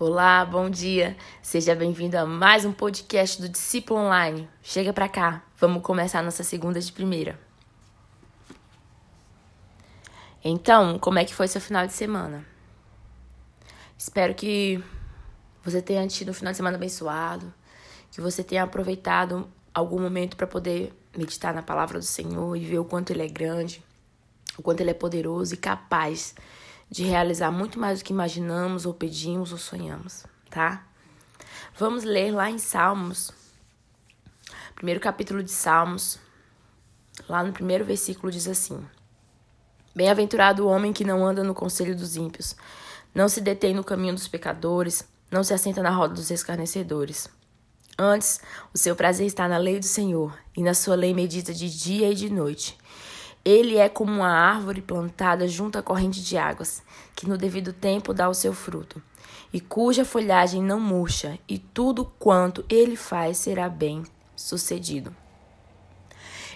Olá, bom dia. Seja bem-vindo a mais um podcast do Discípulo Online. Chega pra cá. Vamos começar nossa segunda de primeira. Então, como é que foi seu final de semana? Espero que você tenha tido um final de semana abençoado, que você tenha aproveitado algum momento para poder meditar na palavra do Senhor e ver o quanto ele é grande, o quanto ele é poderoso e capaz de realizar muito mais do que imaginamos ou pedimos ou sonhamos, tá? Vamos ler lá em Salmos, primeiro capítulo de Salmos, lá no primeiro versículo diz assim: Bem-aventurado o homem que não anda no conselho dos ímpios, não se detém no caminho dos pecadores, não se assenta na roda dos escarnecedores. Antes, o seu prazer está na lei do Senhor, e na sua lei medita de dia e de noite. Ele é como uma árvore plantada junto à corrente de águas, que no devido tempo dá o seu fruto, e cuja folhagem não murcha, e tudo quanto ele faz será bem sucedido.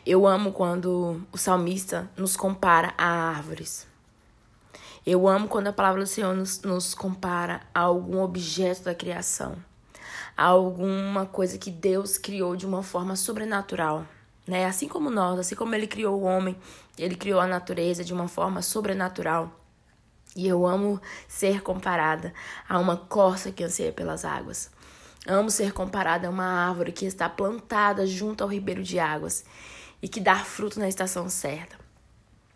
Eu amo quando o salmista nos compara a árvores. Eu amo quando a palavra do Senhor nos, nos compara a algum objeto da criação, a alguma coisa que Deus criou de uma forma sobrenatural né? Assim como nós, assim como ele criou o homem, ele criou a natureza de uma forma sobrenatural. E eu amo ser comparada a uma corça que anseia pelas águas. Amo ser comparada a uma árvore que está plantada junto ao ribeiro de águas e que dá fruto na estação certa.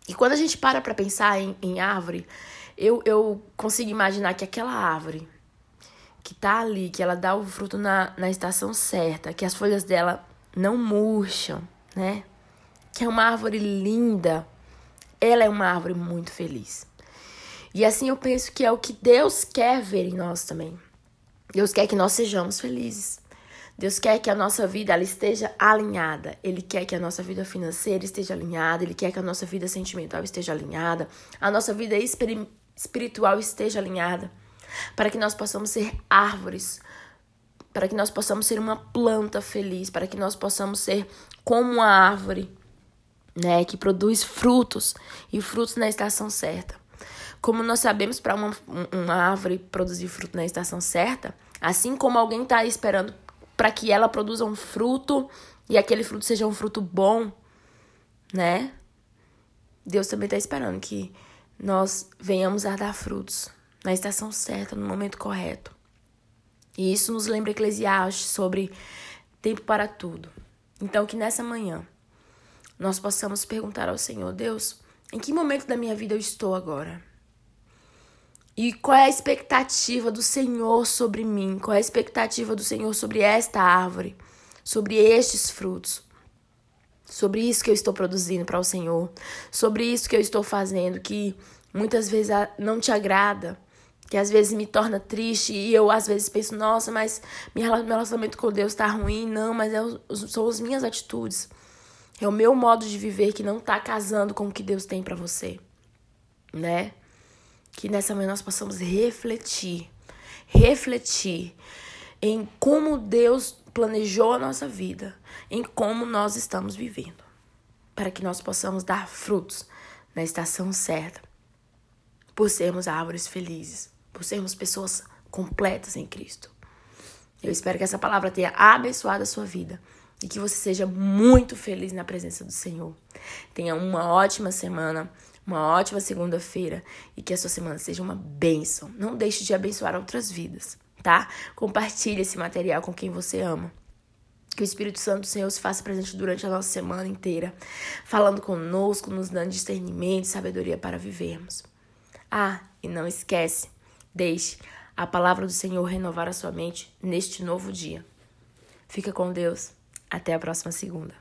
E quando a gente para para pensar em, em árvore, eu, eu consigo imaginar que aquela árvore que tá ali, que ela dá o fruto na, na estação certa, que as folhas dela não murcham, né? Que é uma árvore linda. Ela é uma árvore muito feliz. E assim eu penso que é o que Deus quer ver em nós também. Deus quer que nós sejamos felizes. Deus quer que a nossa vida ela esteja alinhada. Ele quer que a nossa vida financeira esteja alinhada. Ele quer que a nossa vida sentimental esteja alinhada. A nossa vida espiritual esteja alinhada. Para que nós possamos ser árvores para que nós possamos ser uma planta feliz, para que nós possamos ser como uma árvore, né, que produz frutos e frutos na estação certa. Como nós sabemos para uma, uma árvore produzir fruto na estação certa, assim como alguém está esperando para que ela produza um fruto e aquele fruto seja um fruto bom, né? Deus também está esperando que nós venhamos a dar frutos na estação certa, no momento correto. E isso nos lembra Eclesiastes sobre tempo para tudo. Então, que nessa manhã nós possamos perguntar ao Senhor: Deus, em que momento da minha vida eu estou agora? E qual é a expectativa do Senhor sobre mim? Qual é a expectativa do Senhor sobre esta árvore? Sobre estes frutos? Sobre isso que eu estou produzindo para o Senhor? Sobre isso que eu estou fazendo que muitas vezes não te agrada? Que às vezes me torna triste e eu às vezes penso, nossa, mas meu relacionamento com Deus está ruim. Não, mas é, são as minhas atitudes. É o meu modo de viver que não está casando com o que Deus tem para você, né? Que nessa manhã nós possamos refletir, refletir em como Deus planejou a nossa vida, em como nós estamos vivendo, para que nós possamos dar frutos na estação certa, por sermos árvores felizes por sermos pessoas completas em Cristo. Eu espero que essa palavra tenha abençoado a sua vida e que você seja muito feliz na presença do Senhor. Tenha uma ótima semana, uma ótima segunda-feira e que a sua semana seja uma bênção. Não deixe de abençoar outras vidas, tá? Compartilhe esse material com quem você ama. Que o Espírito Santo do Senhor se faça presente durante a nossa semana inteira, falando conosco, nos dando discernimento e sabedoria para vivermos. Ah, e não esquece, Deixe a palavra do Senhor renovar a sua mente neste novo dia. Fica com Deus. Até a próxima segunda.